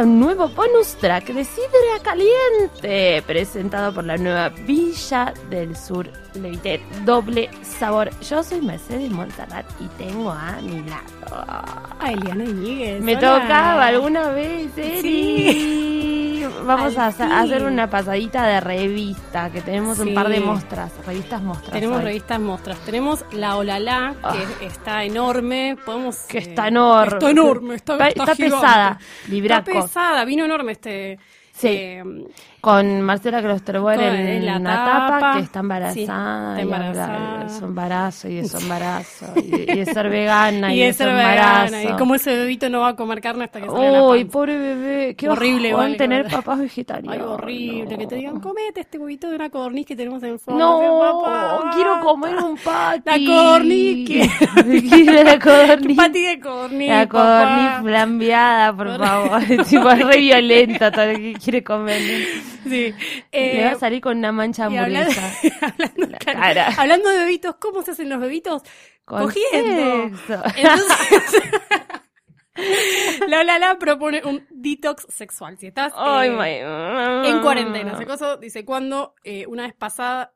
a un nuevo bonus track de Sidra Caliente, presentado por la nueva Villa del Sur Levité Doble Sabor. Yo soy Mercedes Montalat y tengo a mi lado. A Eliana. Me hola. tocaba alguna vez, Eri. Sí. Vamos a hacer, una pasadita de revista, que tenemos un par de mostras, revistas mostras. Tenemos hoy. revistas mostras. Tenemos la Olala, que está enorme. Podemos. Que eh, está enorme. Está enorme. Está, pesada, Está pesada. Vino enorme este. Sí. eh, Con Marcela Klosterboer en, en la la tapa, tapa. que está embarazada, Sí, está y embarazada. de su embarazo y de su embarazo, y y de ser vegana y, y es ser embarazo. vegana. Y como ese bebito no va a comer carne hasta que salga la Uy, panza. pobre bebé, qué Horrible, horrible igual, tener igual. papás vegetarianos. Ay, horrible. Que te digan, comete este huevito de una codorniz que tenemos en el fondo. No, Papá, quiero comer un pati. La codorniz. Quiero la codorniz. Pati de codorniz. La codorniz flambeada, por Por- favor. tipo, es re violenta todo lo que quiere comer. Sí. Le va Eh, a salir con una mancha hablando, hamburguesa. hablando, claro, de bebitos, ¿cómo se hacen los bebitos? Con Cogiendo. sexo. Entonces, la la propone un detox sexual. Si estás eh, my- en cuarentena, ese coso dice cuando eh, una vez pasada,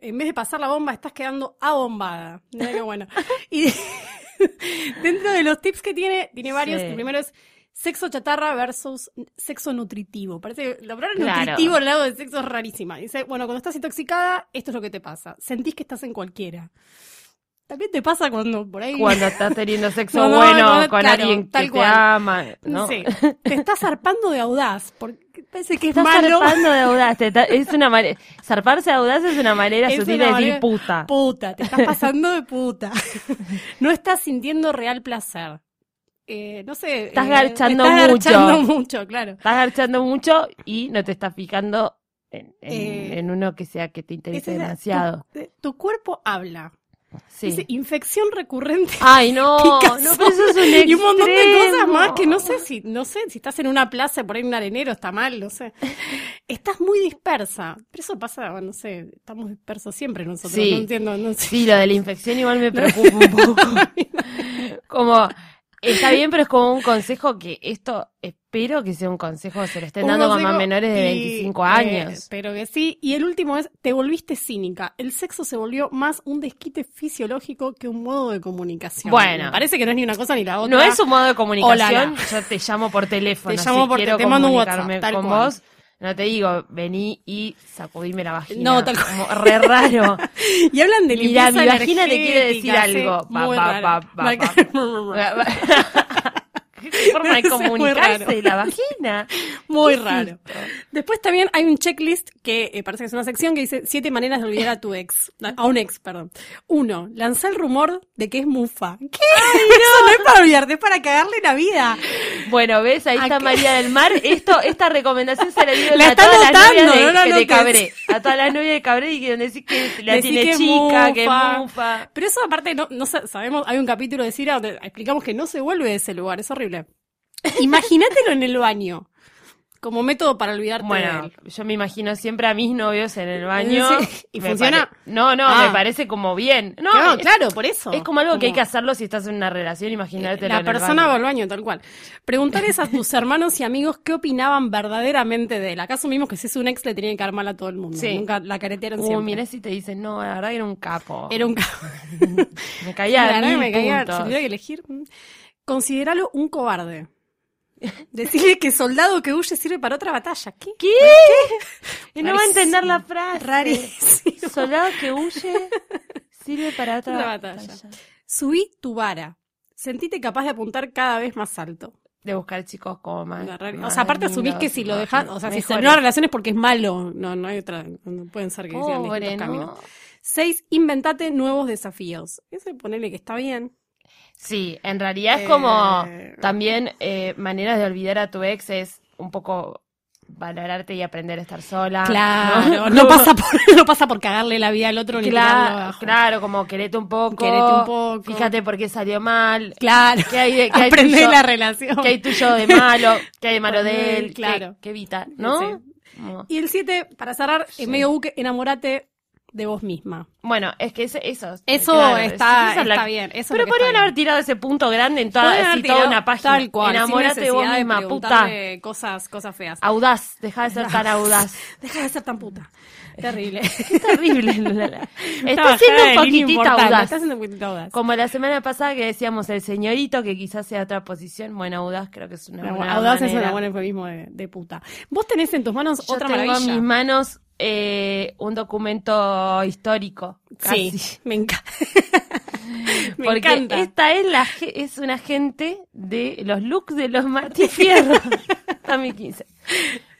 en vez de pasar la bomba, estás quedando abombada. Mira qué bueno. Y dentro de los tips que tiene, tiene varios. Sí. El primero es sexo chatarra versus sexo nutritivo. Parece que la palabra Claro. nutritivo al lado del sexo es rarísima. Dice, bueno, cuando estás intoxicada, esto es lo que te pasa. Sentís que estás en cualquiera. También te pasa cuando por ahí... Cuando estás teniendo sexo No, no, bueno no, con claro, alguien que tal te cual. ama, ¿no? Sí. Te estás zarpando de audaz. Porque parece que es Estás malo. zarpando de audaz. te es una manera, zarparse de audaz es una manera Es sutil una de decir puta. Puta, te estás pasando de puta. No estás sintiendo real placer. Eh, no sé. Estás eh, garchando estás mucho. garchando mucho, claro. Estás garchando mucho y no te estás fijando en, en- Eh, en uno que sea que te interese Ese es- demasiado. Tu, tu cuerpo habla. Sí. Dice infección recurrente. Ay, no, no, pero eso es un y un montón de cosas más que no sé si, no sé, si estás en una plaza por ahí un arenero está mal, no sé. Estás muy dispersa. Pero eso pasa, bueno, no sé, estamos dispersos siempre nosotros. Sí. No entiendo, no sé. Sí, lo de la infección igual me preocupa un poco. Como, está bien, pero es como un consejo que esto, espero que sea un consejo que se lo estén Un dando a menores de y, 25 eh, años. Espero que sí. Y el último es, te volviste cínica. El sexo se volvió más un desquite fisiológico que un modo de comunicación. Bueno. Me parece que no es ni una cosa ni la otra. No es un modo de comunicación, Hola. yo te llamo por teléfono. Te llamo si por- quiero te mando un WhatsApp, con cual. vos. No te digo, vení y sacudime la vagina. No, tal. Como re raro. Y hablan de limpieza mi vagina te quiere decir sí, algo. Pa, muy pa, raro. pa, pa, ¿Qué forma de comunicarse raro. la vagina? Muy ¿Qué es raro. Después también hay un checklist que eh, parece que es una sección que dice siete maneras de olvidar a tu ex. A un ex, perdón. Uno, lanza el rumor de que es mufa. ¿Qué? Eso no es para olvidarte, es para cagarle la vida. Bueno, ves, ahí está María del Mar. Esto, esta recomendación se la dio La a todas las anotando, novias de, no de. Cabré. A todas las novias de Cabré y que decís que la Decí tiene que es chica, que es mufa. Pero eso aparte, no, no sa- sabemos, hay un capítulo de Cira donde explicamos que no se vuelve de ese lugar, es horrible. Imagínatelo en el baño, como método para olvidarte de Bueno, él. yo me imagino siempre a mis novios en el baño. Sí. ¿Y funciona? pare- No, no, Ah. me parece como bien. No, es, claro, por eso. es como algo que hay que hacerlo si estás en una relación, imagínate La persona va al baño, tal cual. Preguntarles a tus hermanos y amigos qué opinaban verdaderamente de él. Acá asumimos que si es un ex le tienen que dar mal a todo el mundo. Sí. Nunca la caretearon Uy, siempre. mirá si te dicen, no, la verdad era un capo. Era un ca- Me caía La verdad me caía, si tuviera que elegir. mm. Consideralo un cobarde. Decirle que soldado que huye sirve para otra batalla. ¿Qué? ¿Qué? Y no va a entender la frase. Rarísimo. Soldado que huye sirve para otra batalla. batalla. Subí tu vara. Sentite capaz de apuntar cada vez más alto. De buscar chicos como más. O sea, aparte asumís que si lo dejas, o sea, si se relaciones porque es malo, no, no hay otra, no pueden ser que sean caminos. ¿no? Seis, inventate nuevos desafíos. Ese ponele que está bien. Sí, en realidad es Eh, como también eh, maneras de olvidar a tu ex es un poco valorarte y aprender a estar sola. Claro, no, pasa por, no pasa por cagarle la vida al otro ni Claro, abajo. claro, como querete un poco. Querete un poco. Fíjate por qué salió mal. Claro. ¿Qué hay de, qué hay Aprende tuyo- la relación. ¿Qué hay tuyo de malo? ¿Qué hay de malo de él? ¿Qué- claro. ¿Qué, evita? ¿no? Sí. Y el siete, para cerrar, Sí. en medio buque, enamorate de vos misma. Bueno, es que ese- eso. Eso claro, está- esa es la- está bien, eso Pero podrían haber bien. tirado ese punto grande en toda, así, toda una página. Tal cual, Enamórate de vos necesidad de misma, puta. Cosas, cosas feas. Audaz, deja de ser tan audaz. Deja de ser tan puta. Terrible. Qué terrible. Está siendo un poquitito audaz. Está siendo un poquitito audaz. Como la semana pasada que decíamos el señorito, que quizás sea otra posición. Bueno, audaz creo que es una buena audaz es un buen eufemismo de, de puta. Vos tenés en tus manos Yo otra tengo maravilla. en mis manos eh, un documento histórico. Casi. Sí, me encanta. me Porque encanta. esta es la es una gente de los looks de los Martí Fierro 2015.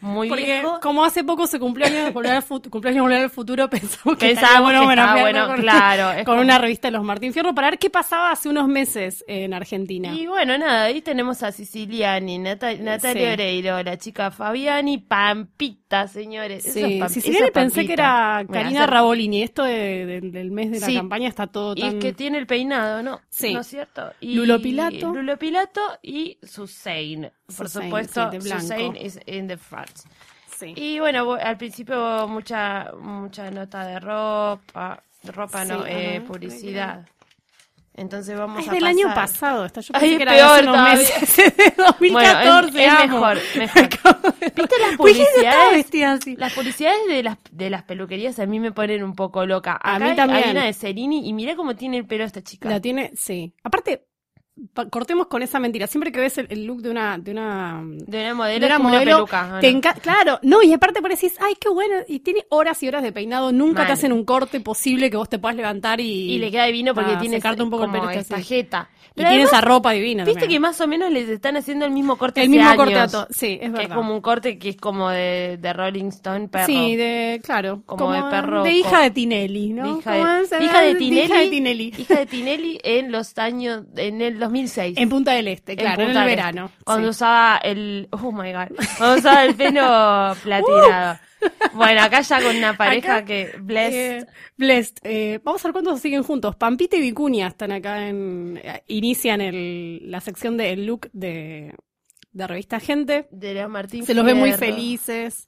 Muy Porque viejo. como hace poco se cumplió año de Volver al Fu- cumpleaños Volver al futuro, pensamos que bueno homenajearlo bueno, con, claro, es con como- una revista de los Martín Fierro para ver qué pasaba hace unos meses en Argentina. Y bueno, nada, ahí tenemos a Siciliani, Nata- Natalia Sí. Oreiro, la chica Fabiani, Pampita, señores. Es Sí, Siciliani es pensé que era Karina hacer- Rabolini. Esto de- de- del mes de la Sí. campaña está todo Y tan... que tiene el peinado, ¿no? Sí. ¿No es cierto? Y Lulo Pilato. Lulo Pilato y Susain. Por Susain, supuesto, sí. Susain is in the front. Sí. Y bueno, bu- al principio mucha mucha nota de ropa, ropa no, eh, publicidad. Entonces vamos es a del pasar. año pasado. Esta. Yo Ay, pensé que era peor hace unos meses. De 2014. Bueno, es- mejor, mejor. ¿Viste las publicidades? así. Las publicidades de las, de las peluquerías a mí me ponen un poco loca. A mí hay- también. Hay una de Cerini y mira cómo tiene el pelo esta chica. La tiene, sí. Aparte, pa- cortemos con esa mentira. Siempre que ves el, el look de una, de una, De una modelo, de una como una modelo, peluca. ¿o te no? claro, no, y aparte por decís, ay, qué bueno, y tiene horas y horas de peinado, nunca Mal. te hacen un corte posible que vos te puedas levantar y, Y le queda divino porque Ah, tiene un poco el como pelo así. jeta. y Pero tiene además, esa ropa divina. Viste que también. más o menos les están haciendo el mismo corte el mismo corte a años, todo. Sí, es que es verdad. como un corte que es como de, de Rolling Stone perro. Sí, de, claro, Como de perro de hija de Tinelli, De ¿no? hija, ¿Cómo de, hija de? Tinelli, Hija de Tinelli. hija de Tinelli en los años, en el 2006. En Punta del Este, claro, en, el verano. Este, Cuando sí. usaba el, oh my god, cuando usaba el pelo platinado. Bueno, acá ya con una pareja Acá, que, blessed, Eh, blessed. Eh, vamos a ver cuántos siguen juntos. Pampita y Vicuña están acá en. eh, inician el, la sección del look de, de revista Gente. de Leo Martín Se los ve muy felices.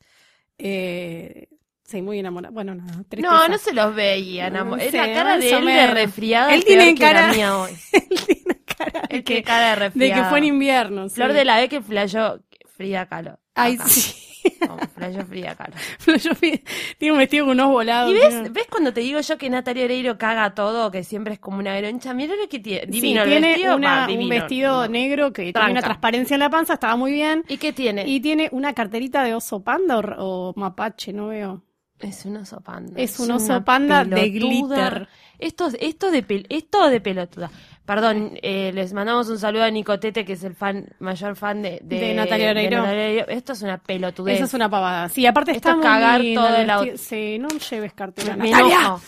Eh, sí, muy enamorados. Bueno. No, tristeza. no se los veía, enamo- Es sí, la cara de él de resfriado. Él tiene peor que cara- la mía hoy. Él cara de que, cara de de que fue en invierno. sí. Flor de la B que flayó fría calor. Ay, Acá. sí. Como flayó fría calor. Yo vi- tiene un vestido con unos volados. ¿Y ves, ves cuando te digo yo que Natalia Oreiro caga todo, que siempre es como una groncha? Mira lo que tiene. Sí, Divino el tiene vestido. una- va, divino. un vestido No. negro que tiene una transparencia en la panza, estaba muy bien. ¿Y qué tiene? Y tiene una carterita de oso panda o, o mapache, no veo. Es un oso panda. Es un oso panda de glitter. Esto, esto, de esto de pelotuda. Perdón, eh, les mandamos un saludo a Nicotete, que es el fan mayor fan de, de, De Natalia Oreiro. Esto es una pelotudez. Esa es una pavada. Sí, aparte Esto está es cagar todo el out- Sí, no lleves cartera. Me Natalia. enojo.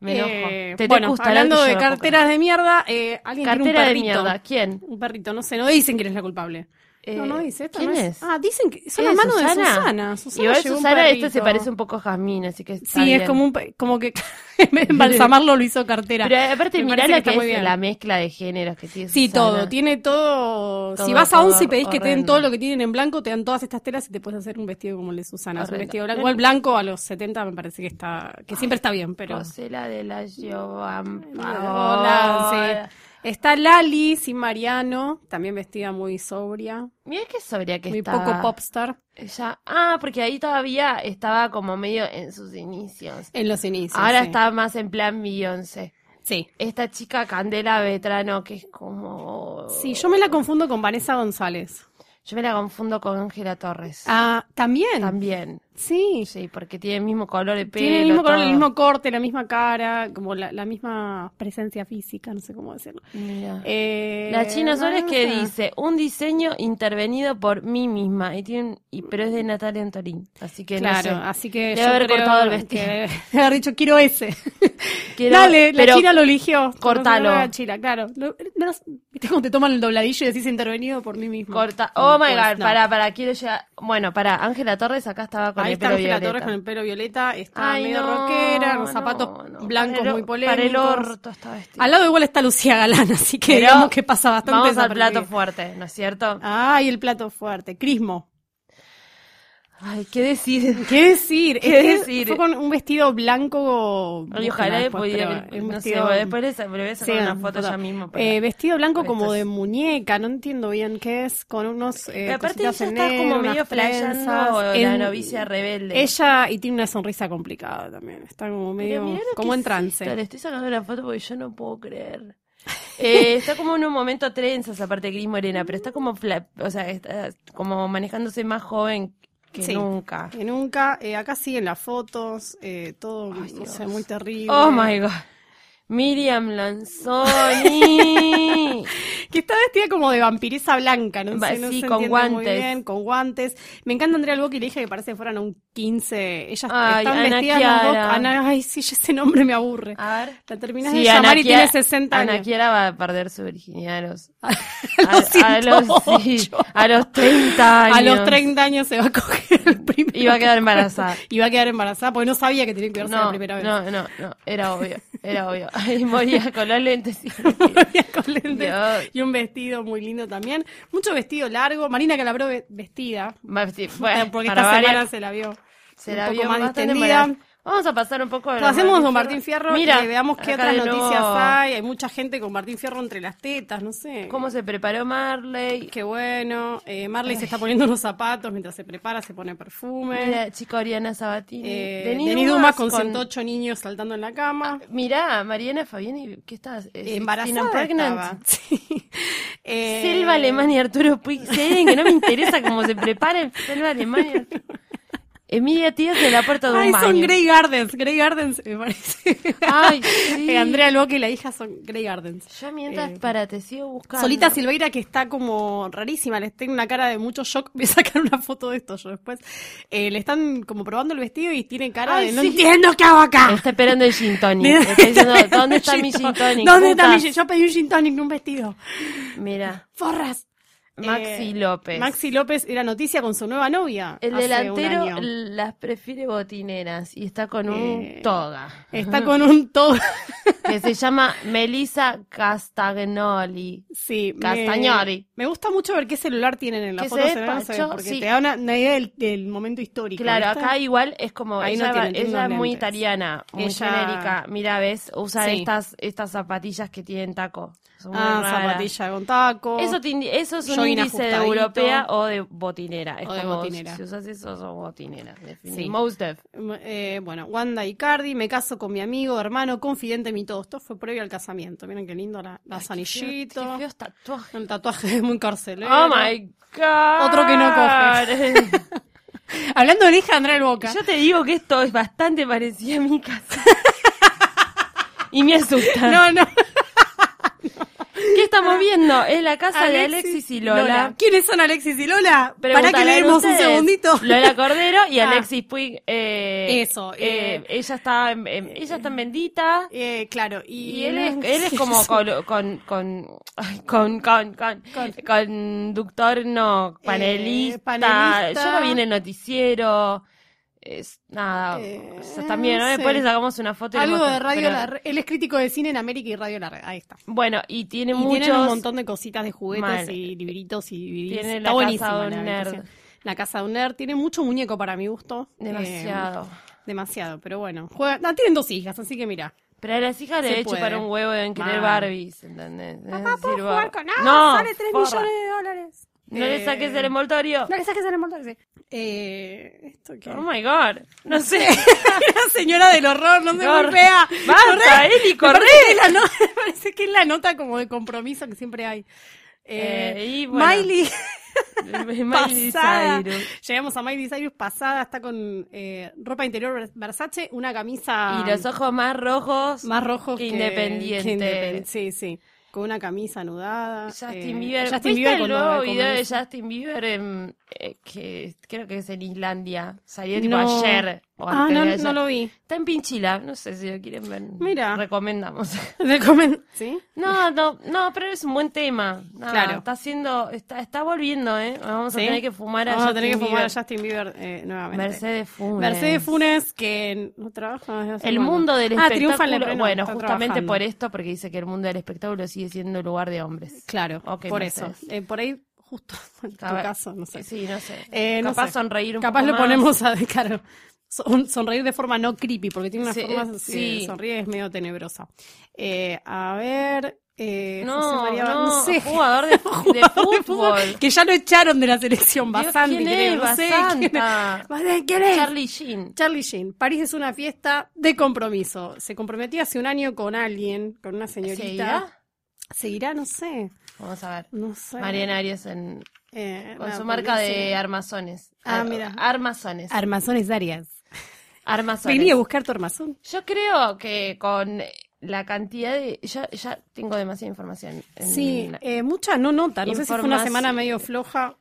Me enojo. Eh, Te bueno, gustará hablando de carteras de mierda, eh, alguien Cartera tiene un de perrito. mierda. ¿Quién? Un perrito, no sé, no dicen quién es la culpable. Eh, no, no dice, esta ¿Quién no es? Ah, dicen que son ¿Quién es, hermanos de Susana? Susana. Igual Susana, este se parece un poco a Jazmín, así que está Sí, bien. es como un, como que en vez de embalsamarlo lo hizo cartera. Pero eh, aparte, mirá que muy es bien. la mezcla de géneros que tiene Sí, Susana. todo, tiene todo. Todo, si vas a todo Once y pedís que te den todo lo que tienen en blanco, te dan todas estas telas y te puedes hacer un vestido como el de Susana. Es un vestido blanco. Igual blanco a los 70 me parece que está, que siempre está bien, pero. Rosela de la Giovanna. Hola, sí. Está Lali, sin Mariano, también vestida muy sobria, Mira qué sobria que muy estaba. poco popstar Ella, ah, porque ahí todavía estaba como medio en sus inicios. en los inicios. Ahora sí. está más en plan Beyoncé. Sí. Esta chica Candela Vetrano, que es como... Sí, yo me la confundo con Vanessa González. Yo me la confundo con Ángela Torres. Ah, también. También. Sí. Sí, porque tiene el mismo color de pelo. Tiene el mismo color, el mismo corte, la misma cara, como la, la misma presencia física, no sé cómo decirlo. Eh, La China Suárez no que sé. dice, un diseño intervenido por mí misma, y tiene y, pero es de Natalia Antorín, así que Claro, sé. así que Debe yo haber creo cortado el que vestido. debe haber dicho, quiero ese. Quiero- Dale, la China lo eligió. cortalo. La China, claro. Lo- ¿Viste cómo te toman el dobladillo y decís intervenido por mí mismo? Corta. Oh my god, para, para, quiero llegar. Bueno, para, Ángela Torres acá estaba con Ahí está Ángela. Torres con el pelo violeta, está Ay, medio no, rockera, no, zapatos no, blancos el- muy Para el polémicos. orto está vestido. Al lado igual está Lucía Galán, así que Pero digamos que pasa bastante Vamos al plato fuerte, ¿no es cierto? Ay, el plato fuerte. Crismo. Ay, ¿qué decir? ¿Qué decir? ¿Qué decir? Fue con un vestido blanco. Ay, ojalá después, pudiera, pero un no sé, vestido- después les, le voy a sacar Sí, una foto ya mismo. para- Eh, vestido blanco como estos- de muñeca, no entiendo bien qué es, con unos eh, Pero aparte ella en está negro, como medio flasheando trenzas. la En- novicia rebelde. Ella, y tiene una sonrisa complicada también, está como Pero medio, como en trance. Le estoy sacando una foto porque yo no puedo creer. Eh, está como en un momento trenzas aparte de Cris Morena, pero está como, fla- o sea, está como manejándose más joven que Sí. nunca. Que nunca, eh, acá siguen las fotos, eh, todo, Ay, no sé, muy terrible. Oh my god. Miriam Lanzoni. Que está vestida como de vampiresa blanca, no Va, sé, no sí, se con muy guantes. bien, con guantes. Me encanta Andrea Alboki, le dije que parece que fueran a un 15. Ellas Ay, están Ana vestidas las dos. Kiara. Ana, ay, sí, ese nombre me aburre. A ver. La terminas Sí, de llamar Ana y Kiara- tiene 60 Ana años. Kiara va a perder su virginidad a los, A los a, los, sí, 108. a los 30 años. A los 30 años se va a coger el primero. Y va a quedar embarazada. Va a quedar embarazada porque no sabía que tenía que la No, primera vez. no, no, no, era obvio, era obvio. Ay, moría con los lentes. y- Moría con lentes Dios. y un vestido muy lindo también. Mucho vestido largo. Marina Calabró ve- vestida. Bueno, porque esta variar, semana se la vio. se un la poco vio más distendida. Vamos a pasar un poco de Pasemos con Martín Fierro Mira, y veamos qué otras noticias hay. Hay mucha gente con Martín Fierro entre las tetas, no sé. ¿Cómo se preparó Marley? Qué bueno. Eh, Marley se está poniendo unos zapatos mientras se prepara, se pone perfume. Mira, chica Oriana Sabatini. Eh, Denis Denis Dumas Dumas con 108 niños saltando en la cama. Mirá, Mariana Fabiani, ¿qué estás? Eh, Embarazada pregnant. Sí. Eh, Selva Alemán y Arturo Puig. Hay alguien que no me interesa cómo se prepara, Selva Arturo. Emilia Tías de la puerta de un Ay, baño. son Grey Gardens. Grey Gardens, me parece. Ay, sí. Eh, Andrea Loque y la hija son Grey Gardens. Yo mientras, Eh, para, te sigo buscando. Solita Silveira, que está como rarísima, les tengo una cara de mucho shock. Voy a sacar una foto de esto yo después. Eh, le están como probando el vestido y tiene cara Ay, de no sí. entiendo qué hago acá. Está esperando el gin tonic. Está diciendo, ¿dónde está mi gin tonic? ¿Dónde está mi putas?" gin? Yo pedí un gin tonic, no un vestido. Mira, Forras. Maxi Eh, López. Maxi López era noticia con su nueva novia. el hace un delantero año. las prefiere botineras y está con un Eh, toga. Está con un todo. que se llama Melissa Castagnoli. Sí, me- Castagnoli. Me, gusta mucho ver qué celular tienen en la Que foto, se ve, no se ve, despachó, porque sí. te da una, una idea del, del momento histórico. Claro, ¿viste? acá igual es como Ahí no ella, va- tiene, tiene ella es muy italiana, muy Ella- genérica. Mira, ves, usa Sí. estas estas zapatillas que tienen taco. Son Ah, zapatilla con taco. Eso, te indi- eso es un índice de europea o de botinera. Es O de botinera. si usas eso, sos botinera. Sí. Most def. Eh, bueno, Wanda Icardi, me caso con mi amigo, hermano, confidente, mi todo. Esto fue previo al casamiento. Miren qué lindo la, la Qué feo- anillito. Qué feos tatuajes. El tatuaje es muy carcelero. Oh my god. Otro que no coge. Hablando de hija de Andrea del Boca. Yo te digo que esto es bastante parecido a mi casa. y me asusta. No, no. ¿Qué estamos viendo? Es la casa de Alexis y Lola. ¿Quiénes son Alexis y Lola? Para que leemos un segundito. Lola Cordero y Ah. Alexis Puig. eh, Eso, eh, eh. ella está en, ella está en Bendita. Eh, claro, y, Y él es, él es como con, con, con, con, con, Con- conductor, no, panelista. Eh, panelista. Yo lo vi en el noticiero. Es nada. Eh, o sea, también, ¿no? Después le sacamos una foto y Algo de Radio pero- Larga. Él es crítico de cine en América y Radio Larga. Ahí está. Bueno, y tiene Y muchos. tienen un montón de cositas de juguetes Mal. y libritos y. Tiene Está la casa de un nerd. La casa de un nerd. Tiene mucho muñeco para mi gusto. Demasiado. Eh, demasiado, pero bueno. Juega... no, tienen dos hijas, así que mira. Pero a las hijas le he hecho para un huevo en querer. Barbies, ¿entendés? Papá, ¿puedo jugar con No, Sale 3 forra. millones de dólares. No le Eh, saques el envoltorio. No le saques el envoltorio, sí. Eh, ¿Esto qué? Oh my god. No sé. La señora del horror, no se Cor- golpea. Basta, Eli, Me corre. parece que es la no- me parece que es la nota como de compromiso que siempre hay. Eh, Eh, y bueno. Miley Miley. Cyrus. Llegamos a Miley Cyrus pasada, está con eh, ropa interior Versace, una camisa Y los ojos más rojos. más rojos que que, independiente. que independ- Sí, sí. Con una camisa anudada. Justin eh, Bieber. Justin ¿Viste Bieber el nuevo video de. Justin Bieber en, eh, que creo que es en Islandia? Salió tipo No. ayer. Ah, no, no lo vi. Está en Pinchila. No sé si lo quieren ver. Mira. Recomendamos. Le comen- ¿Sí? No, no, no, pero es un buen tema. Nada, Claro. Está haciendo, está, está volviendo, ¿eh? Vamos a ¿Sí? tener que fumar a Vamos a Justin tener que fumar a Bieber. Justin Bieber eh, nuevamente. Mercedes Funes. Mercedes Funes, que no trabaja desde hace El mundo del Ah, triunfa en espectáculo. bueno, justamente trabajando. por esto, porque dice que el mundo del espectáculo sigue siendo lugar de hombres. Claro, Ok, por Mercedes. eso. Eh, por ahí justo en tu caso, no sé. Sí, no sé. Eh, no Capaz sé. sonreír un Capaz poco lo más. ponemos a claro, son- sonreír de forma no creepy, porque tiene una Sí, forma, sí, sonríe es medio tenebrosa. Eh, a ver, eh, No, José María, no, sé. jugador de, de Jugador de fútbol. que ya lo echaron de la selección, Basanti, ¿quién creo, es? no sé quién es. Charlie Sheen. Charlie Sheen. París es una fiesta de compromiso. Se comprometió hace un año con alguien, con una señorita. ¿Seguirá? ¿Seguirá? No sé. Vamos a ver. No sé. Mariana Arias en, Eh, con nada, su marca de sí. armazones. Ah, Ar- mira. Armazones. Armazones Arias. Armazones. Vení a buscar tu armazón. Yo creo que con la cantidad de... Ya, ya tengo demasiada información. En, Sí, eh, mucha no nota. No sé si fue una semana medio floja.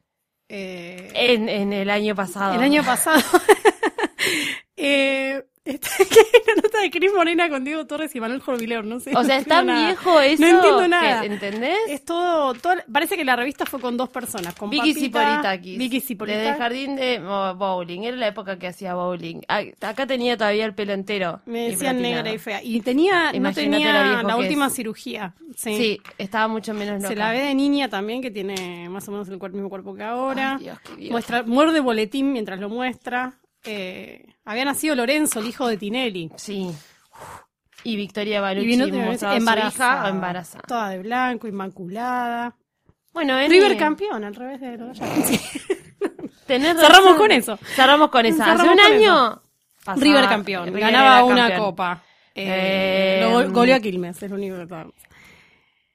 eh, en, en el año pasado. el año pasado. eh, que la nota de Cris Morena con Diego Torres y Manuel Jorvileur, no sé. O sea, no es tan viejo eso. No entiendo que- nada. ¿Entendés? Es todo, todo- parece que la revista fue con dos personas, con Vicky Papita, Zipolitakis. Vicky Desde el jardín de oh, bowling. Era la época que hacía bowling. Ah, Acá tenía todavía el pelo entero. Me decían negra y fea. Y tenía, no Imagínate tenía la que última es. cirugía. Sí. Sí, estaba mucho menos loca. Se la ve de niña también, que tiene más o menos el mismo cuerpo que ahora. Ay, Dios, qué vieja. Muestra, muerde boletín mientras lo muestra. Eh, había nacido Lorenzo, el hijo de Tinelli. Sí. Y Victoria Y Balucci hija embarazada. embarazada. Toda de blanco, inmaculada. Bueno, en River campeón, al revés de Tenés Cerramos con eso. Cerramos con esa. Hace un año. pasaba- River campeón. River ganaba una campeón. copa. Eh, Eh, lo go- goleó a Quilmes, es lo único que sabemos.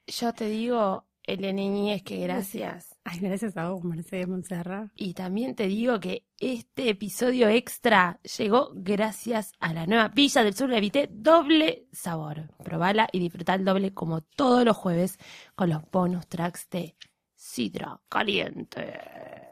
Yo te digo, Elena Niñez, que gracias. Ay, gracias a vos, Mercedes Montserrat. Y también te digo que este episodio extra llegó gracias a la nueva Villa del Sur Levité Doble Sabor. Probala y disfruta el doble como todos los jueves con los bonus tracks de Sidra Caliente.